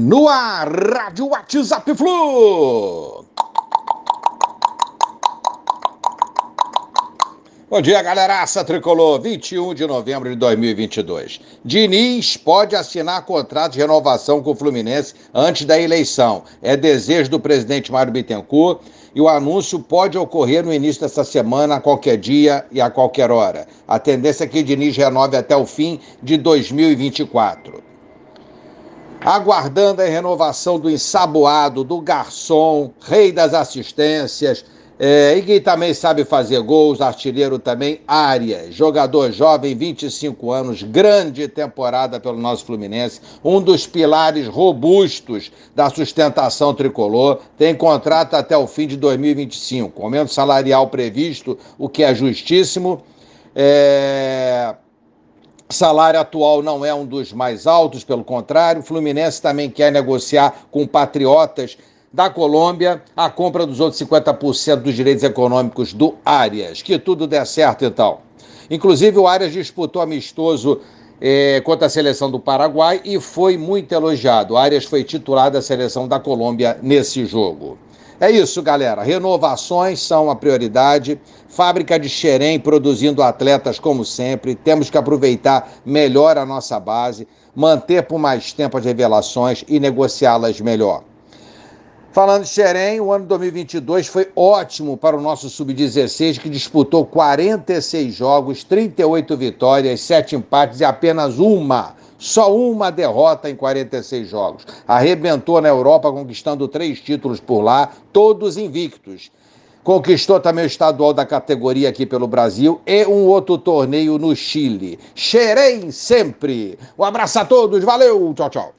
No ar, Rádio WhatsApp Flu. Bom dia, galeraça tricolor. 21 de novembro de 2022. Diniz pode assinar contrato de renovação com o Fluminense antes da eleição. É desejo do presidente Mário Bittencourt e o anúncio pode ocorrer no início dessa semana, a qualquer dia e a qualquer hora. A tendência é que Diniz renove até o fim de 2024 aguardando a renovação do ensaboado, do garçom, rei das assistências, é, e que também sabe fazer gols, artilheiro também, Arias, jogador jovem, 25 anos, grande temporada pelo nosso Fluminense, um dos pilares robustos da sustentação tricolor, tem contrato até o fim de 2025, aumento salarial previsto, o que é justíssimo. É salário atual não é um dos mais altos, pelo contrário. O Fluminense também quer negociar com patriotas da Colômbia a compra dos outros 50% dos direitos econômicos do Arias. Que tudo der certo, então. Inclusive, o Arias disputou amistoso eh, contra a seleção do Paraguai e foi muito elogiado. O Arias foi titular da seleção da Colômbia nesse jogo. É isso, galera. Renovações são a prioridade. Fábrica de Xerém produzindo atletas como sempre. Temos que aproveitar melhor a nossa base, manter por mais tempo as revelações e negociá-las melhor. Falando de Xerém, o ano 2022 foi ótimo para o nosso sub-16, que disputou 46 jogos, 38 vitórias, 7 empates e apenas uma só uma derrota em 46 jogos. Arrebentou na Europa, conquistando três títulos por lá, todos invictos. Conquistou também o estadual da categoria aqui pelo Brasil e um outro torneio no Chile. Xerém sempre! Um abraço a todos, valeu, tchau, tchau.